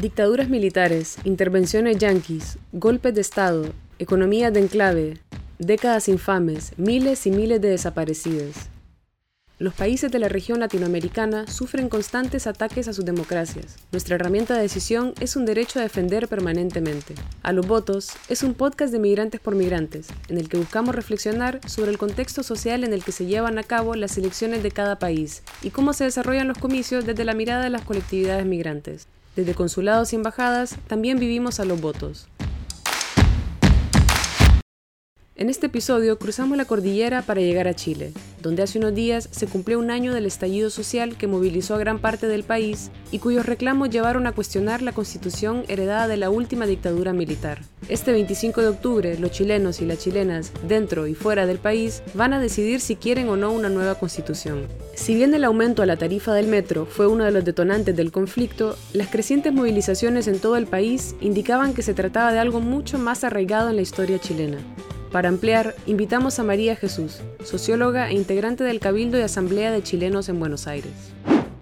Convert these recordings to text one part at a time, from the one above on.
Dictaduras militares, intervenciones yanquis, golpes de Estado, economía de enclave, décadas infames, miles y miles de desaparecidos. Los países de la región latinoamericana sufren constantes ataques a sus democracias. Nuestra herramienta de decisión es un derecho a defender permanentemente. A los votos es un podcast de migrantes por migrantes, en el que buscamos reflexionar sobre el contexto social en el que se llevan a cabo las elecciones de cada país y cómo se desarrollan los comicios desde la mirada de las colectividades migrantes. Desde consulados y embajadas también vivimos a los votos. En este episodio cruzamos la cordillera para llegar a Chile, donde hace unos días se cumplió un año del estallido social que movilizó a gran parte del país y cuyos reclamos llevaron a cuestionar la constitución heredada de la última dictadura militar. Este 25 de octubre, los chilenos y las chilenas, dentro y fuera del país, van a decidir si quieren o no una nueva constitución. Si bien el aumento a la tarifa del metro fue uno de los detonantes del conflicto, las crecientes movilizaciones en todo el país indicaban que se trataba de algo mucho más arraigado en la historia chilena. Para ampliar, invitamos a María Jesús, socióloga e integrante del Cabildo y Asamblea de Chilenos en Buenos Aires.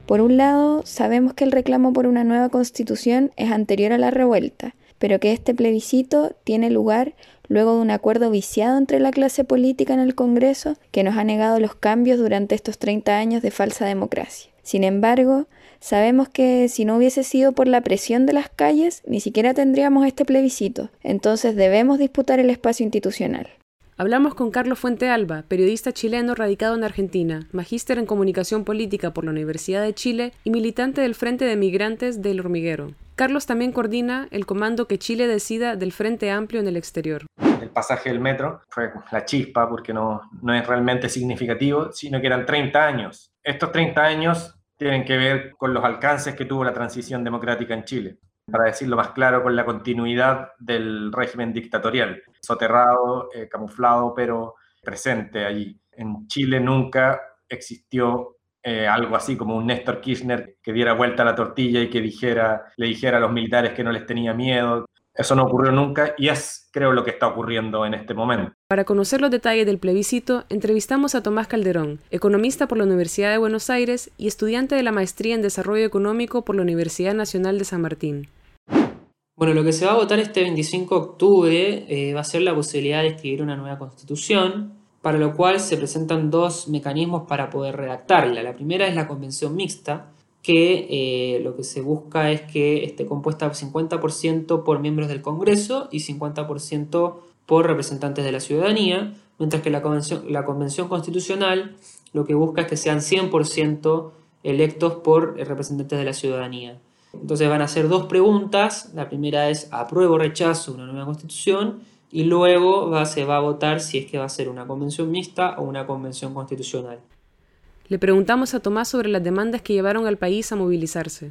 Por un lado, sabemos que el reclamo por una nueva constitución es anterior a la revuelta, pero que este plebiscito tiene lugar luego de un acuerdo viciado entre la clase política en el Congreso que nos ha negado los cambios durante estos 30 años de falsa democracia. Sin embargo, sabemos que si no hubiese sido por la presión de las calles, ni siquiera tendríamos este plebiscito, entonces debemos disputar el espacio institucional. Hablamos con Carlos Fuente Alba, periodista chileno radicado en Argentina, magíster en comunicación política por la Universidad de Chile y militante del Frente de Migrantes del Hormiguero. Carlos también coordina el comando que Chile decida del Frente Amplio en el exterior. El pasaje del metro fue la chispa porque no, no es realmente significativo, sino que eran 30 años. Estos 30 años tienen que ver con los alcances que tuvo la transición democrática en Chile. Para decirlo más claro, con la continuidad del régimen dictatorial, soterrado, eh, camuflado, pero presente allí. En Chile nunca existió eh, algo así como un Néstor Kirchner que diera vuelta a la tortilla y que dijera, le dijera a los militares que no les tenía miedo, eso no ocurrió nunca y es, creo, lo que está ocurriendo en este momento. Para conocer los detalles del plebiscito, entrevistamos a Tomás Calderón, economista por la Universidad de Buenos Aires y estudiante de la maestría en Desarrollo Económico por la Universidad Nacional de San Martín. Bueno, lo que se va a votar este 25 de octubre eh, va a ser la posibilidad de escribir una nueva constitución, para lo cual se presentan dos mecanismos para poder redactarla. La primera es la convención mixta, que eh, lo que se busca es que esté compuesta 50% por miembros del Congreso y 50% por representantes de la ciudadanía, mientras que la convención, la convención Constitucional lo que busca es que sean 100% electos por representantes de la ciudadanía. Entonces van a ser dos preguntas. La primera es apruebo o rechazo una nueva constitución y luego se va a votar si es que va a ser una convención mixta o una convención constitucional. Le preguntamos a Tomás sobre las demandas que llevaron al país a movilizarse.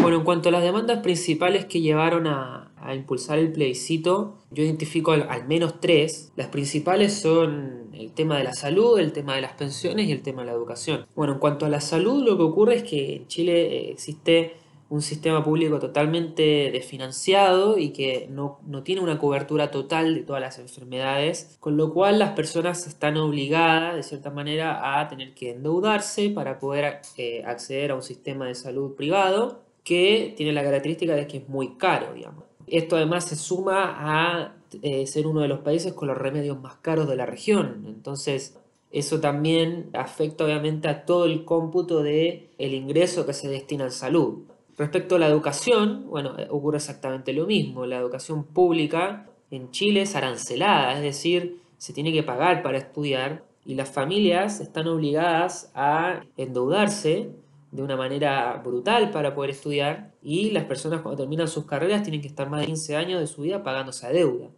Bueno, en cuanto a las demandas principales que llevaron a, impulsar el plebiscito, yo identifico al, menos tres. Las principales son el tema de la salud, el tema de las pensiones y el tema de la educación. Bueno, en cuanto a la salud, lo que ocurre es que en Chile eh, existe un sistema público totalmente desfinanciado y que no, tiene una cobertura total de todas las enfermedades, con lo cual las personas están obligadas de cierta manera a tener que endeudarse para poder eh, acceder a un sistema de salud privado que tiene la característica de que es muy caro, digamos. Esto además se suma a eh, ser uno de los países con los remedios más caros de la región. Entonces, eso también afecta obviamente a todo el cómputo de el ingreso que se destina en salud. Respecto a la educación, bueno, eh, ocurre exactamente lo mismo. La educación pública en Chile es arancelada, es decir, se tiene que pagar para estudiar y las familias están obligadas a endeudarse de una manera brutal para poder estudiar y las personas cuando terminan sus carreras tienen que estar más de 15 años de su vida pagando esa deuda.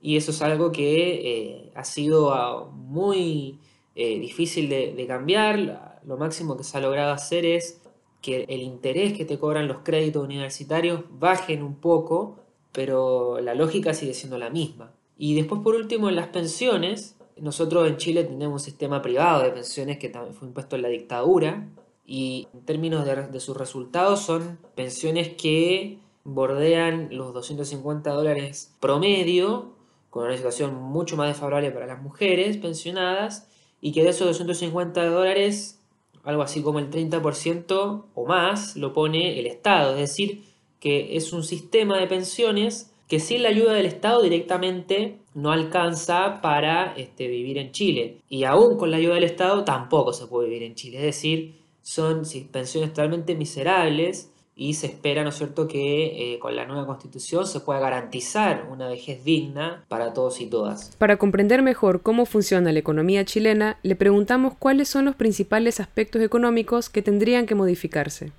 Y eso es algo que eh, ha sido ah, muy eh, difícil de cambiar. Lo máximo que se ha logrado hacer es que el interés que te cobran los créditos universitarios bajen un poco, pero la lógica sigue siendo la misma. Y después, por último, en las pensiones, nosotros en Chile tenemos un sistema privado de pensiones que también fue impuesto en la dictadura y en términos de, sus resultados son pensiones que bordean los 250 dólares promedio, con una situación mucho más desfavorable para las mujeres pensionadas, y que de esos 250 dólares algo así como el 30% o más lo pone el Estado, es decir, que es un sistema de pensiones que sin la ayuda del Estado directamente no alcanza para este, vivir en Chile. Y aún con la ayuda del Estado tampoco se puede vivir en Chile. Es decir, son pensiones totalmente miserables y se espera, ¿no es cierto?, que eh, con la nueva constitución se pueda garantizar una vejez digna para todos y todas. Para comprender mejor cómo funciona la economía chilena, le preguntamos cuáles son los principales aspectos económicos que tendrían que modificarse.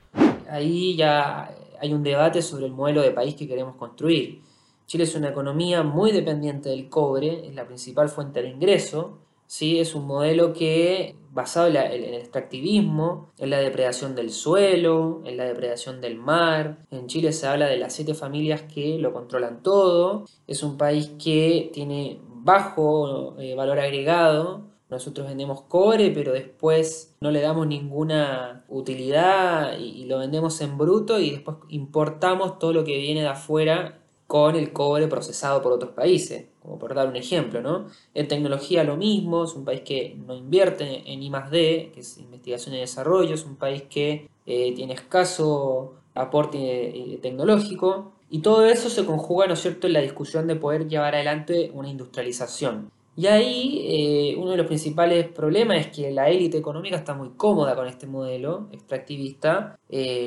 Ahí ya hay un debate sobre el modelo de país que queremos construir. Chile es una economía muy dependiente del cobre, es la principal fuente de ingreso, ¿sí? es un modelo que basado en, el extractivismo, en la depredación del suelo, en la depredación del mar. En Chile se habla de las siete familias que lo controlan todo. Es un país que tiene bajo eh, valor agregado. Nosotros vendemos cobre, pero después no le damos ninguna utilidad y lo vendemos en bruto y después importamos todo lo que viene de afuera con el cobre procesado por otros países, como por dar un ejemplo, ¿no? En tecnología lo mismo, es un país que no invierte en I+D, que es investigación y desarrollo, es un país que eh, tiene escaso aporte eh, tecnológico, y todo eso se conjuga, ¿no es cierto?, en la discusión de poder llevar adelante una industrialización. Y ahí eh, uno de los principales problemas es que la élite económica está muy cómoda con este modelo extractivista,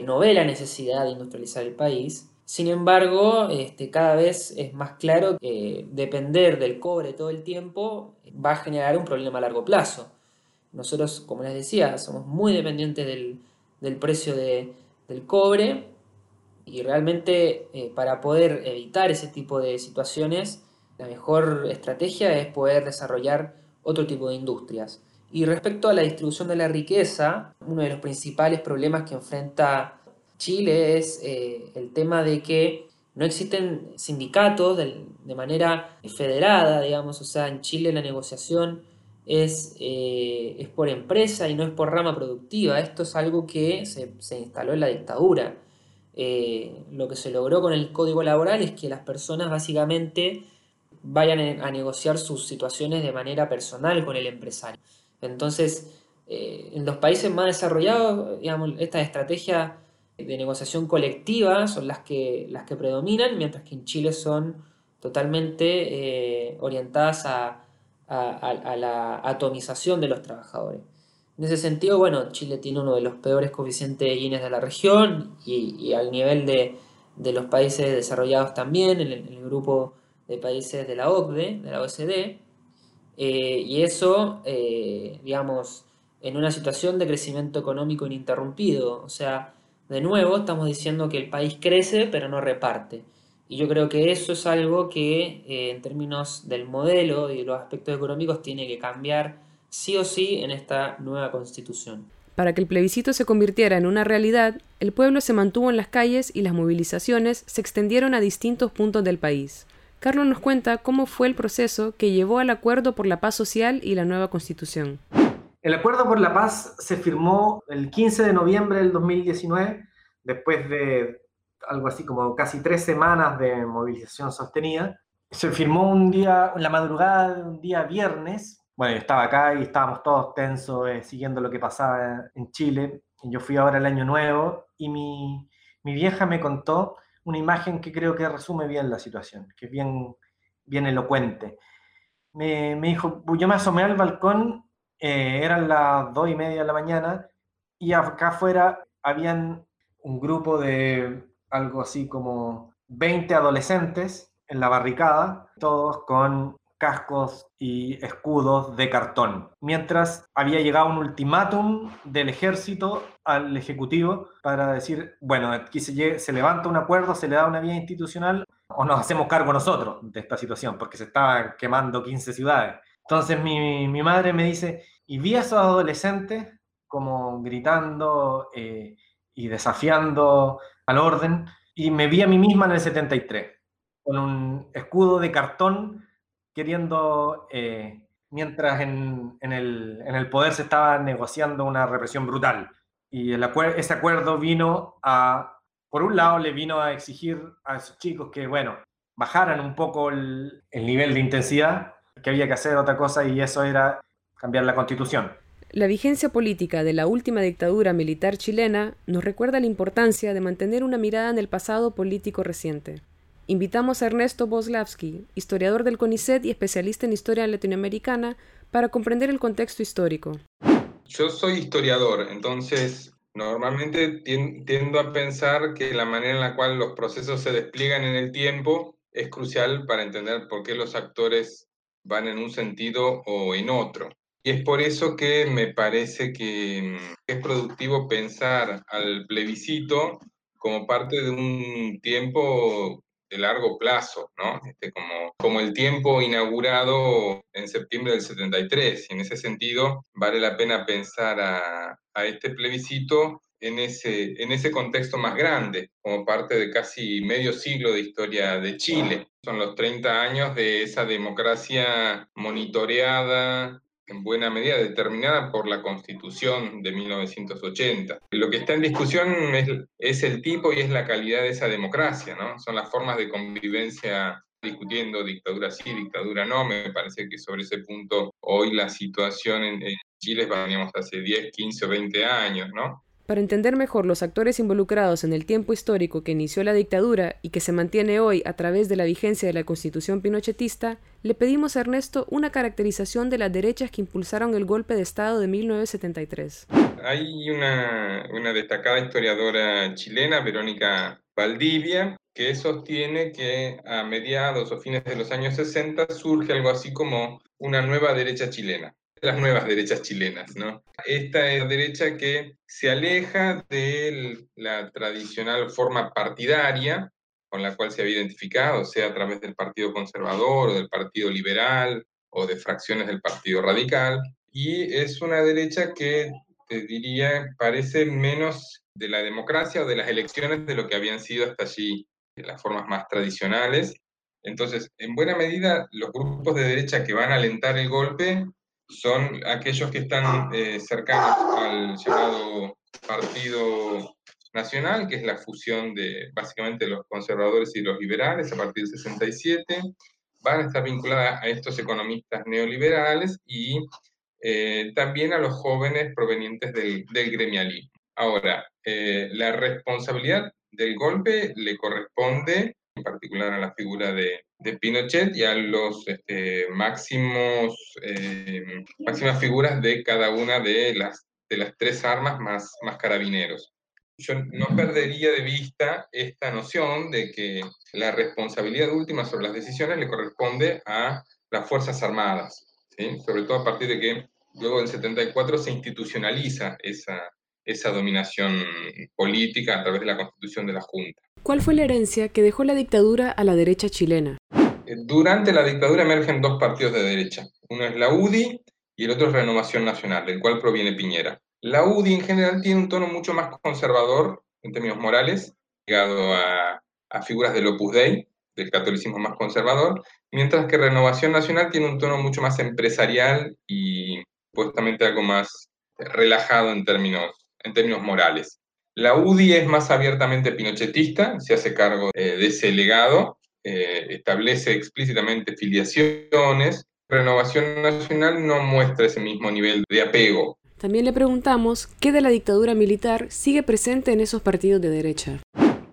no ve la necesidad de industrializar el país, sin embargo, este, cada vez es más claro que depender del cobre todo el tiempo va a generar un problema a largo plazo. Nosotros, como les decía, somos muy dependientes del, precio del cobre y realmente eh, para poder evitar ese tipo de situaciones, la mejor estrategia es poder desarrollar otro tipo de industrias. Y respecto a la distribución de la riqueza, uno de los principales problemas que enfrenta Chile es eh, el tema de que no existen sindicatos de, manera federada, digamos, o sea, en Chile la negociación es, eh, es, por empresa y no es por rama productiva. Esto es algo que se, instaló en la dictadura. Eh, lo que se logró con el código laboral es que las personas básicamente vayan a negociar sus situaciones de manera personal con el empresario. Entonces, en los países más desarrollados, digamos, esta estrategia de negociación colectiva son las que, las que predominan, mientras que en Chile son totalmente eh, orientadas a, la atomización de los trabajadores. En ese sentido, bueno, Chile tiene uno de los peores coeficientes de Gini de la región y, al nivel de, los países desarrollados también, en el, grupo de países de la OCDE, de la OSD, eh, y eso, eh, digamos, en una situación de crecimiento económico ininterrumpido, o sea, de nuevo, estamos diciendo que el país crece pero no reparte. Y yo creo que eso es algo que eh, en términos del modelo y los aspectos económicos tiene que cambiar sí o sí en esta nueva constitución. Para que el plebiscito se convirtiera en una realidad, el pueblo se mantuvo en las calles y las movilizaciones se extendieron a distintos puntos del país. Carlos nos cuenta cómo fue el proceso que llevó al acuerdo por la paz social y la nueva constitución. El acuerdo por la paz se firmó el 15 de noviembre del 2019, después de algo así como casi tres semanas de movilización sostenida. Se firmó un día, en la madrugada de un día viernes. Bueno, yo estaba acá y estábamos todos tensos eh, siguiendo lo que pasaba en Chile. Yo fui ahora el año nuevo y mi, mi vieja me contó una imagen que creo que resume bien la situación, que es bien, bien elocuente. Me, me dijo, yo me asomé al balcón eh, eran las dos y media de la mañana y acá afuera habían un grupo de algo así como 20 adolescentes en la barricada, todos con cascos y escudos de cartón, mientras había llegado un ultimátum del ejército al ejecutivo para decir, bueno, aquí se, se levanta un acuerdo, se le da una vía institucional o nos hacemos cargo nosotros de esta situación, porque se estaban quemando 15 ciudades. Entonces mi, mi madre me dice, y vi a esos adolescentes como gritando eh, y desafiando al orden, y me vi a mí misma en el 73, con un escudo de cartón queriendo, eh, mientras en, en, el, en, el, poder se estaba negociando una represión brutal. Y el ese acuerdo vino a, por un lado, le vino a exigir a esos chicos que, bueno, bajaran un poco el, el nivel de intensidad, que había que hacer otra cosa y eso era cambiar la constitución. La vigencia política de la última dictadura militar chilena nos recuerda la importancia de mantener una mirada en el pasado político reciente. Invitamos a Ernesto Boslavsky, historiador del CONICET y especialista en historia latinoamericana, para comprender el contexto histórico. Yo soy historiador, entonces normalmente tiendo a pensar que la manera en la cual los procesos se despliegan en el tiempo es crucial para entender por qué los actores van en un sentido o en otro. Y es por eso que me parece que es productivo pensar al plebiscito como parte de un tiempo de largo plazo, ¿no? Este, como, como el tiempo inaugurado en septiembre del 73. Y en ese sentido, vale la pena pensar a, a este plebiscito en ese, en ese contexto más grande, como parte de casi medio siglo de historia de Chile. Son los 30 años de esa democracia monitoreada, en buena medida determinada por la Constitución de 1980. Lo que está en discusión es, es, el tipo y es la calidad de esa democracia, ¿no? Son las formas de convivencia discutiendo dictadura sí, dictadura no. Me parece que sobre ese punto hoy la situación en, en Chile veníamos hace 10, 15 o 20 años, ¿no? Para entender mejor los actores involucrados en el tiempo histórico que inició la dictadura y que se mantiene hoy a través de la vigencia de la constitución pinochetista, le pedimos a Ernesto una caracterización de las derechas que impulsaron el golpe de Estado de 1973. Hay una, una destacada historiadora chilena, Verónica Valdivia, que sostiene que a mediados o fines de los años 60 surge algo así como una nueva derecha chilena las nuevas derechas chilenas, ¿no? Esta es la derecha que se aleja de la tradicional forma partidaria con la cual se había identificado, sea a través del Partido Conservador o del Partido Liberal o de fracciones del Partido Radical, y es una derecha que, te diría, parece menos de la democracia o de las elecciones de lo que habían sido hasta allí las formas más tradicionales. Entonces, en buena medida, los grupos de derecha que van a alentar el golpe son aquellos que están eh, cercanos al llamado Partido Nacional, que es la fusión de básicamente los conservadores y los liberales a partir del 67, van a estar vinculadas a estos economistas neoliberales y eh, también a los jóvenes provenientes del, del gremialismo. Ahora, eh, la responsabilidad del golpe le corresponde en particular a la figura de, de Pinochet y a los este, máximos, eh, máximas figuras de cada una de las, de las tres armas más, más carabineros. Yo no perdería de vista esta noción de que la responsabilidad última sobre las decisiones le corresponde a las Fuerzas Armadas, ¿sí? sobre todo a partir de que luego del 74 se institucionaliza esa, esa dominación política a través de la constitución de la Junta. ¿Cuál fue la herencia que dejó la dictadura a la derecha chilena? Eh, durante la dictadura emergen dos partidos de derecha. Uno es la UDI y el otro es Renovación Nacional, del cual proviene Piñera. La UDI en general tiene un tono mucho más conservador en términos morales, ligado a, figuras del Opus Dei, del catolicismo más conservador, mientras que Renovación Nacional tiene un tono mucho más empresarial y supuestamente algo más relajado en términos, en términos morales. La UDI es más abiertamente pinochetista, se hace cargo eh, de ese legado, eh, establece explícitamente filiaciones. Renovación Nacional no muestra ese mismo nivel de apego. También le preguntamos qué de la dictadura militar sigue presente en esos partidos de derecha.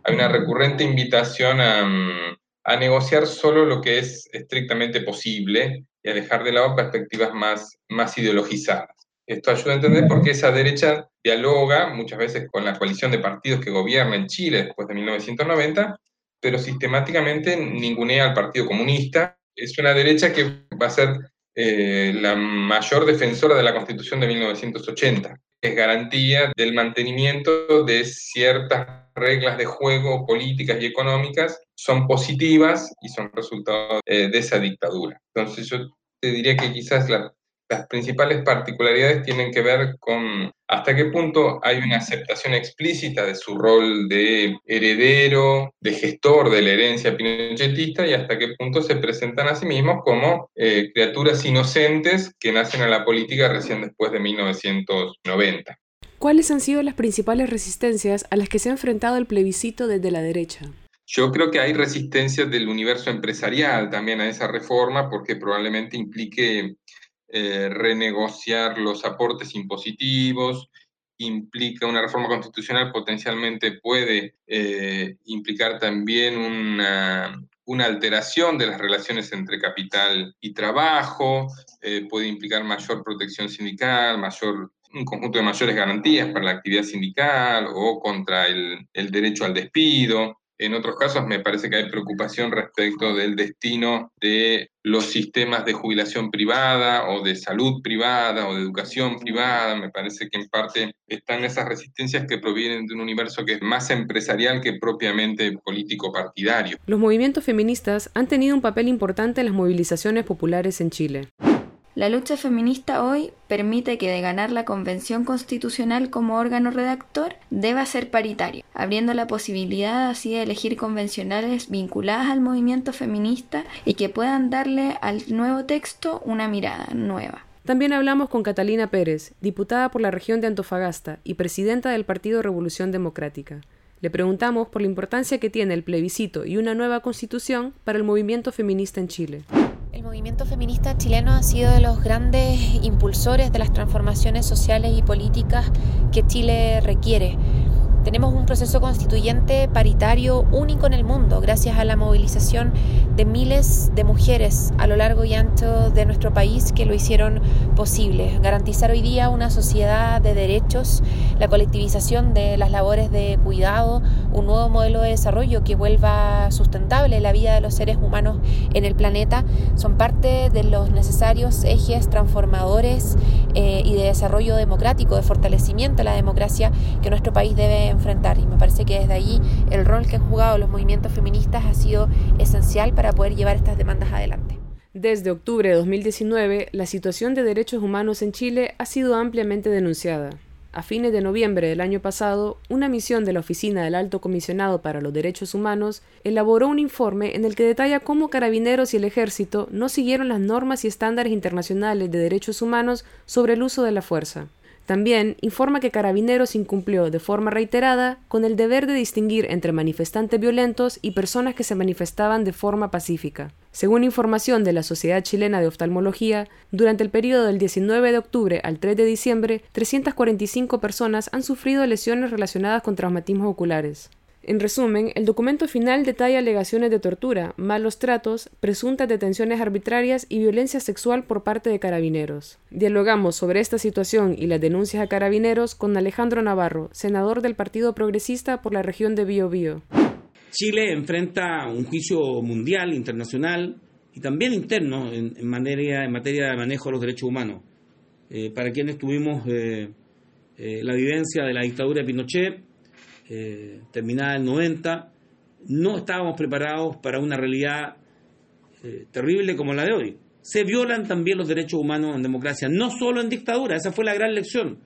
Hay una recurrente invitación a, mm, a negociar solo lo que es estrictamente posible y a dejar de lado perspectivas más, más ideologizadas. Esto ayuda a entender por qué esa derecha dialoga muchas veces con la coalición de partidos que gobierna en Chile después de 1990, pero sistemáticamente ningunea al Partido Comunista. Es una derecha que va a ser eh, la mayor defensora de la Constitución de 1980. Es garantía del mantenimiento de ciertas reglas de juego políticas y económicas, son positivas y son resultado eh, de esa dictadura. Entonces yo te diría que quizás la las principales particularidades tienen que ver con hasta qué punto hay una aceptación explícita de su rol de heredero, de gestor de la herencia pinochetista y hasta qué punto se presentan a sí mismos como eh, criaturas inocentes que nacen a la política recién después de 1990. ¿Cuáles han sido las principales resistencias a las que se ha enfrentado el plebiscito desde la derecha? Yo creo que hay resistencias del universo empresarial también a esa reforma porque probablemente implique eh, renegociar los aportes impositivos, implica una reforma constitucional, potencialmente puede eh, implicar también una, alteración de las relaciones entre capital y trabajo, eh, puede implicar mayor protección sindical, mayor un conjunto de mayores garantías para la actividad sindical o contra el derecho al despido. En otros casos me parece que hay preocupación respecto del destino de los sistemas de jubilación privada o de salud privada o de educación privada. Me parece que en parte están esas resistencias que provienen de un universo que es más empresarial que propiamente político partidario. Los movimientos feministas han tenido un papel importante en las movilizaciones populares en Chile. La lucha feminista hoy permite que de ganar la Convención Constitucional como órgano redactor deba ser paritario, abriendo la posibilidad así de elegir convencionales vinculadas al movimiento feminista y que puedan darle al nuevo texto una mirada nueva. También hablamos con Catalina Pérez, diputada por la región de Antofagasta y presidenta del Partido Revolución Democrática. Le preguntamos por la importancia que tiene el plebiscito y una nueva constitución para el movimiento feminista en Chile. El movimiento feminista chileno ha sido de los grandes impulsores de las transformaciones sociales y políticas que Chile requiere. Tenemos un proceso constituyente paritario único en el mundo, gracias a la movilización de miles de mujeres a lo largo y ancho de nuestro país que lo hicieron posible. Garantizar hoy día una sociedad de derechos, la colectivización de las labores de cuidado, un nuevo modelo de desarrollo que vuelva sustentable la vida de los seres humanos en el planeta, son parte de los necesarios ejes transformadores eh, y de desarrollo democrático, de fortalecimiento de la democracia que nuestro país debe enfrentar. Y me parece que desde allí el rol que han jugado los movimientos feministas ha sido esencial para poder llevar estas demandas adelante. Desde octubre de 2019, la situación de derechos humanos en Chile ha sido ampliamente denunciada. A fines de noviembre del año pasado, una misión de la Oficina del Alto Comisionado para los Derechos Humanos elaboró un informe en el que detalla cómo carabineros y el ejército no siguieron las normas y estándares internacionales de derechos humanos sobre el uso de la fuerza. También informa que Carabineros incumplió de forma reiterada con el deber de distinguir entre manifestantes violentos y personas que se manifestaban de forma pacífica. Según información de la Sociedad Chilena de Oftalmología, durante el periodo del 19 de octubre al 3 de diciembre, 345 personas han sufrido lesiones relacionadas con traumatismos oculares. En resumen, el documento final detalla alegaciones de tortura, malos tratos, presuntas detenciones arbitrarias y violencia sexual por parte de carabineros. Dialogamos sobre esta situación y las denuncias a carabineros con Alejandro Navarro, senador del Partido Progresista por la región de Biobío. Chile enfrenta un juicio mundial, internacional y también interno en, materia, de manejo de los derechos humanos. Eh, para quienes tuvimos eh, eh, la vivencia de la dictadura de Pinochet, eh, terminada en 90, no estábamos preparados para una realidad eh, terrible como la de hoy. Se violan también los derechos humanos en democracia, no solo en dictadura, esa fue la gran lección.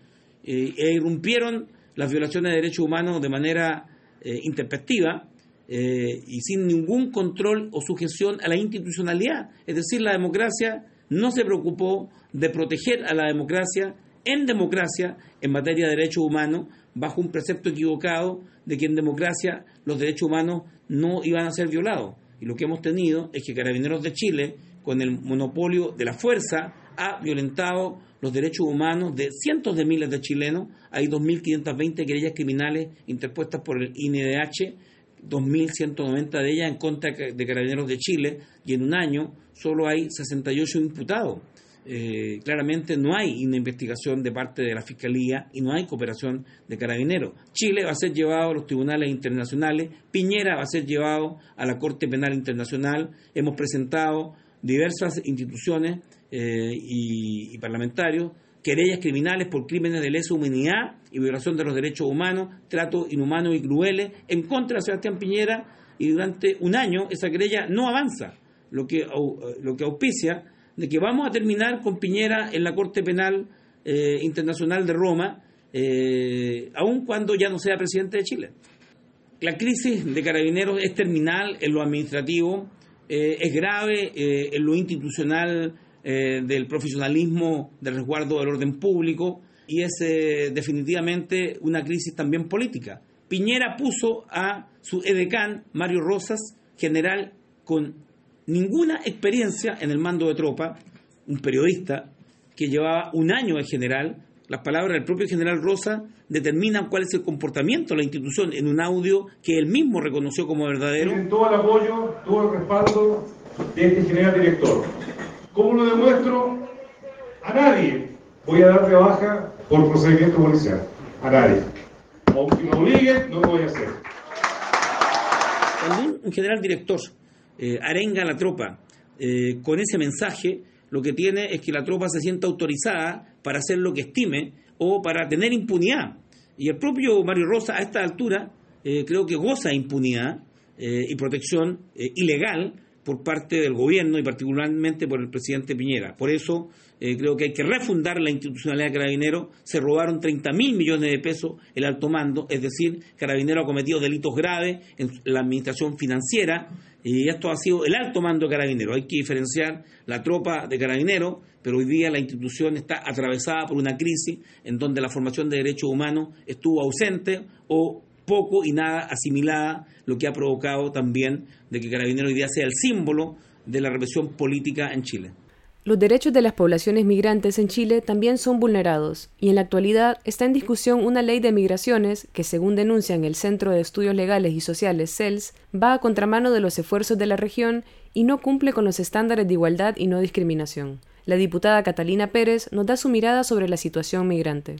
Eh, e irrumpieron las violaciones de derechos humanos de manera intempestiva y sin ningún control o sujeción a la institucionalidad. Es decir, la democracia no se preocupó de proteger a la democracia en democracia en materia de derechos humanos bajo un precepto equivocado de que en democracia los derechos humanos no iban a ser violados. Y lo que hemos tenido es que Carabineros de Chile, con el monopolio de la fuerza, ha violentado los derechos humanos de cientos de miles de chilenos. Hay 2.520 querellas criminales interpuestas por el INDH, 2.190 de ellas en contra de Carabineros de Chile, y en un año solo hay 68 imputados. Eh, claramente no hay una investigación de parte de la Fiscalía y no hay cooperación de carabineros. Chile va a ser llevado a los tribunales internacionales, Piñera va a ser llevado a la Corte Penal Internacional, hemos presentado diversas instituciones eh, y, parlamentarios querellas criminales por crímenes de lesa humanidad y violación de los derechos humanos, tratos inhumanos y crueles en contra de Sebastián Piñera y durante un año esa querella no avanza, lo que, lo que auspicia de que vamos a terminar con Piñera en la Corte Penal eh, Internacional de Roma, eh, aun cuando ya no sea presidente de Chile. La crisis de carabineros es terminal en lo administrativo, eh, es grave en lo institucional del profesionalismo del resguardo del orden público y es definitivamente una crisis también política. Piñera puso a su edecán, Mario Rosas, general con ninguna experiencia en el mando de tropa, un periodista que llevaba un año de general, las palabras del propio general Rosa determinan cuál es el comportamiento de la institución en un audio que él mismo reconoció como verdadero. Tienen todo el apoyo, todo el respaldo de este general director. ¿Cómo lo demuestro? A nadie voy a dar de baja por procedimiento policial. A nadie. Aunque me obliguen, no lo voy a hacer. Cuando un, general director eh, arenga a la tropa eh, con ese mensaje, lo que tiene es que la tropa se sienta autorizada para hacer lo que estime o para tener impunidad. Y el propio Mario Rosa a esta altura eh, creo que goza de impunidad y protección ilegal por parte del gobierno y particularmente por el presidente Piñera. Por eso creo que hay que refundar la institucionalidad de Carabinero. Se robaron 30 mil millones de pesos el alto mando, es decir, Carabinero ha cometido delitos graves en la administración financiera y esto ha sido el alto mando de Carabinero. Hay que diferenciar la tropa de Carabinero, pero hoy día la institución está atravesada por una crisis en donde la formación de derechos humanos estuvo ausente o poco y nada asimilada, lo que ha provocado también de que Carabinero hoy día sea el símbolo de la represión política en Chile. Los derechos de las poblaciones migrantes en Chile también son vulnerados, y en la actualidad está en discusión una ley de migraciones que, según denuncian el Centro de Estudios Legales y Sociales CELS, va a contramano de los esfuerzos de la región y no cumple con los estándares de igualdad y no discriminación. La diputada Catalina Pérez nos da su mirada sobre la situación migrante.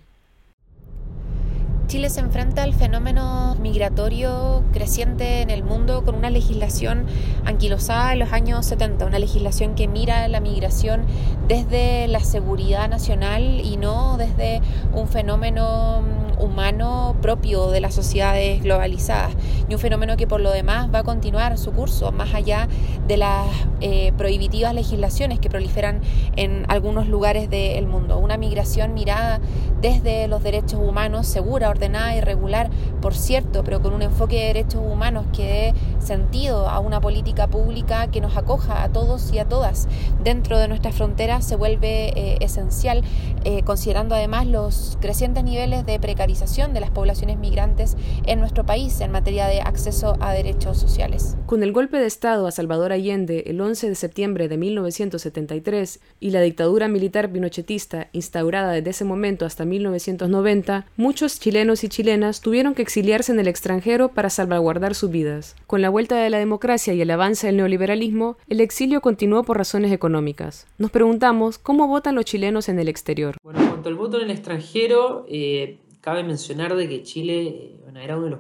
Chile se enfrenta al fenómeno migratorio creciente en el mundo con una legislación anquilosada en los años 70, una legislación que mira la migración desde la seguridad nacional y no desde un fenómeno mm, humano propio de las sociedades globalizadas y un fenómeno que por lo demás va a continuar su curso más allá de las eh, prohibitivas legislaciones que proliferan en algunos lugares del mundo. Una migración mirada desde los derechos humanos segura, ordenada y regular, por cierto, pero con un enfoque de derechos humanos que dé sentido a una política pública que nos acoja a todos y a todas dentro de nuestras fronteras se vuelve eh, esencial, eh, considerando además los crecientes niveles de precarización de las poblaciones migrantes en nuestro país en materia de acceso a derechos sociales. Con el golpe de Estado a Salvador Allende el 11 de septiembre de 1973 y la dictadura militar pinochetista instaurada desde ese momento hasta 1990, muchos chilenos y chilenas tuvieron que exiliarse en el extranjero para salvaguardar sus vidas. Con la vuelta de la democracia y el avance del neoliberalismo, el exilio continuó por razones económicas. Nos preguntamos cómo votan los chilenos en el exterior. Bueno, en cuanto al voto en el extranjero, eh, cabe mencionar de que Chile eh, era uno de los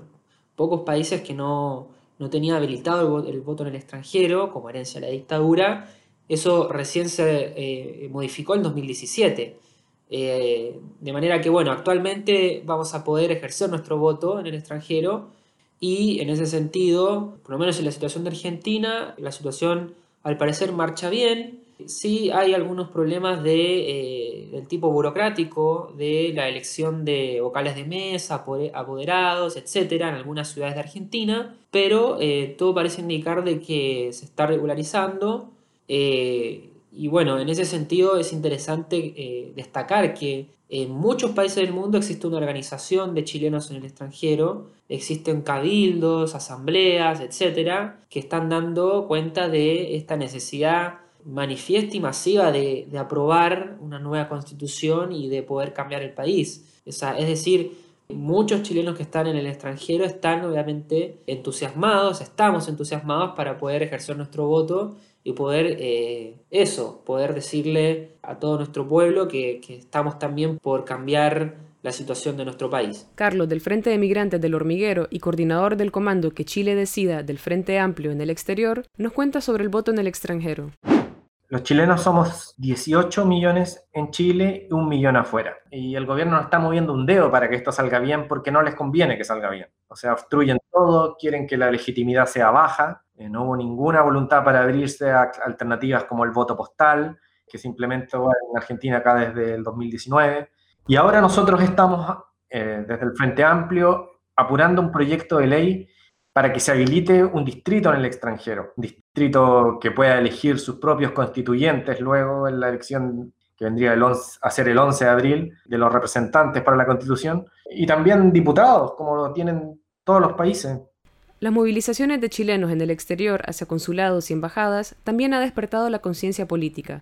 pocos países que no, tenía habilitado el voto, en el extranjero como herencia de la dictadura. Eso recién se eh, modificó en 2017. Eh, de manera que, bueno, actualmente vamos a poder ejercer nuestro voto en el extranjero y en ese sentido, por lo menos en la situación de Argentina, la situación al parecer marcha bien. Sí hay algunos problemas de, eh, del tipo burocrático, de la elección de vocales de mesa, apoderados, etcétera, en algunas ciudades de Argentina, pero eh, todo parece indicar de que se está regularizando. Y bueno, en ese sentido es interesante eh, destacar que en muchos países del mundo existe una organización de chilenos en el extranjero, existen cabildos, asambleas, etcétera, que están dando cuenta de esta necesidad manifiesta y masiva de, aprobar una nueva constitución y de poder cambiar el país. es decir, muchos chilenos que están en el extranjero están obviamente entusiasmados, estamos entusiasmados para poder ejercer nuestro voto y poder eh, eso, poder decirle a todo nuestro pueblo que, que estamos también por cambiar la situación de nuestro país. Carlos, del Frente de Migrantes del Hormiguero y coordinador del comando Que Chile Decida del Frente Amplio en el exterior, nos cuenta sobre el voto en el extranjero. Los chilenos somos 18 millones en Chile y un millón afuera. Y el gobierno no está moviendo un dedo para que esto salga bien porque no les conviene que salga bien. O sea, obstruyen todo, quieren que la legitimidad sea baja. Eh, no hubo ninguna voluntad para abrirse a alternativas como el voto postal, que simplemente va en Argentina acá desde el 2019. Y ahora nosotros estamos eh, desde el Frente Amplio apurando un proyecto de ley para que se habilite un distrito en el extranjero, un distrito que pueda elegir sus propios constituyentes luego en la elección que vendría a ser el 11 de abril, de los representantes para la constitución, y también diputados, como lo tienen todos los países. Las movilizaciones de chilenos en el exterior hacia consulados y embajadas también ha despertado la conciencia política.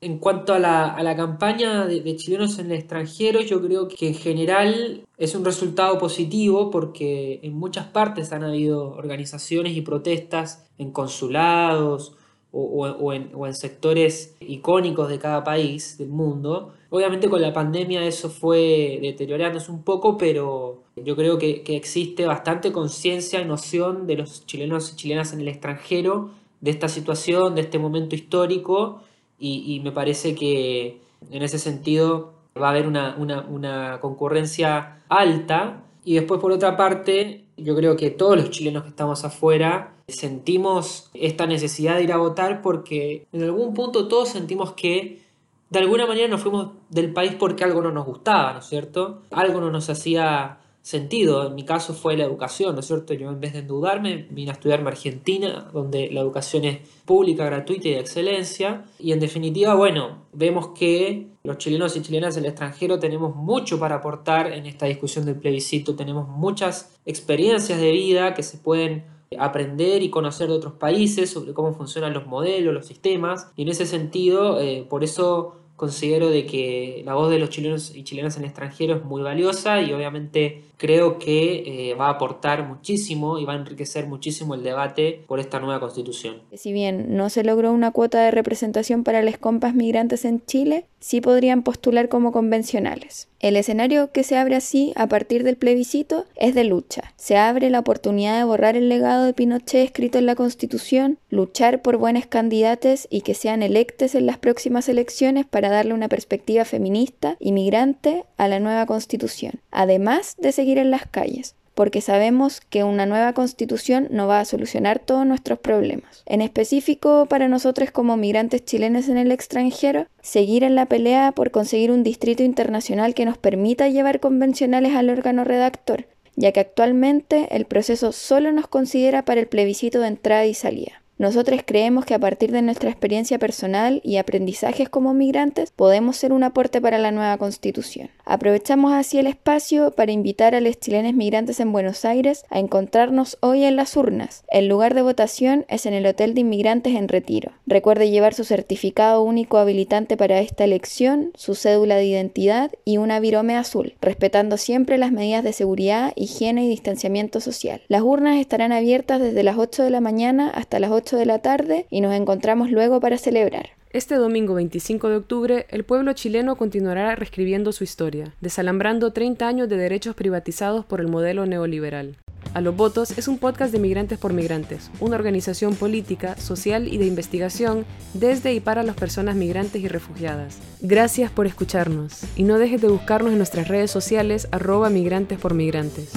En cuanto a la, campaña de, chilenos en el extranjero, yo creo que en general es un resultado positivo porque en muchas partes han habido organizaciones y protestas en consulados o, en, sectores icónicos de cada país del mundo. Obviamente con la pandemia eso fue deteriorándose un poco, pero yo creo que, existe bastante conciencia y noción de los chilenos y chilenas en el extranjero de esta situación, de este momento histórico y, me parece que en ese sentido va a haber una, concurrencia alta y después por otra parte yo creo que todos los chilenos que estamos afuera sentimos esta necesidad de ir a votar porque en algún punto todos sentimos que de alguna manera nos fuimos del país porque algo no nos gustaba, ¿no es cierto? Algo no nos hacía sentido. En mi caso fue la educación, ¿no es cierto? Yo en vez de endeudarme vine a estudiarme a Argentina, donde la educación es pública, gratuita y de excelencia. Y en definitiva, bueno, vemos que los chilenos y chilenas del extranjero tenemos mucho para aportar en esta discusión del plebiscito, tenemos muchas experiencias de vida que se pueden aprender y conocer de otros países sobre cómo funcionan los modelos, los sistemas. Y en ese sentido, eh, por eso considero de que la voz de los chilenos y chilenas en el extranjero es muy valiosa y obviamente creo que eh, va a aportar muchísimo y va a enriquecer muchísimo el debate por esta nueva constitución. Si bien no se logró una cuota de representación para las compas migrantes en Chile, sí podrían postular como convencionales. El escenario que se abre así a partir del plebiscito es de lucha. Se abre la oportunidad de borrar el legado de Pinochet escrito en la Constitución, luchar por buenas candidatas y que sean electes en las próximas elecciones para darle una perspectiva feminista y migrante a la nueva Constitución, además de seguir en las calles, porque sabemos que una nueva constitución no va a solucionar todos nuestros problemas. En específico, para nosotros como migrantes chilenos en el extranjero, seguir en la pelea por conseguir un distrito internacional que nos permita llevar convencionales al órgano redactor, ya que actualmente el proceso solo nos considera para el plebiscito de entrada y salida. Nosotros creemos que a partir de nuestra experiencia personal y aprendizajes como migrantes podemos ser un aporte para la nueva constitución. Aprovechamos así el espacio para invitar a los chilenos migrantes en Buenos Aires a encontrarnos hoy en las urnas. El lugar de votación es en el Hotel de Inmigrantes en Retiro. Recuerde llevar su certificado único habilitante para esta elección, su cédula de identidad y una virome azul, respetando siempre las medidas de seguridad, higiene y distanciamiento social. Las urnas estarán abiertas desde las 8 de la mañana hasta las 8 de la tarde y nos encontramos luego para celebrar. Este domingo 25 de octubre, el pueblo chileno continuará reescribiendo su historia, desalambrando 30 años de derechos privatizados por el modelo neoliberal. A los votos es un podcast de Migrantes por Migrantes, una organización política, social y de investigación desde y para las personas migrantes y refugiadas. Gracias por escucharnos y no dejes de buscarnos en nuestras redes sociales arroba migrantes por migrantes.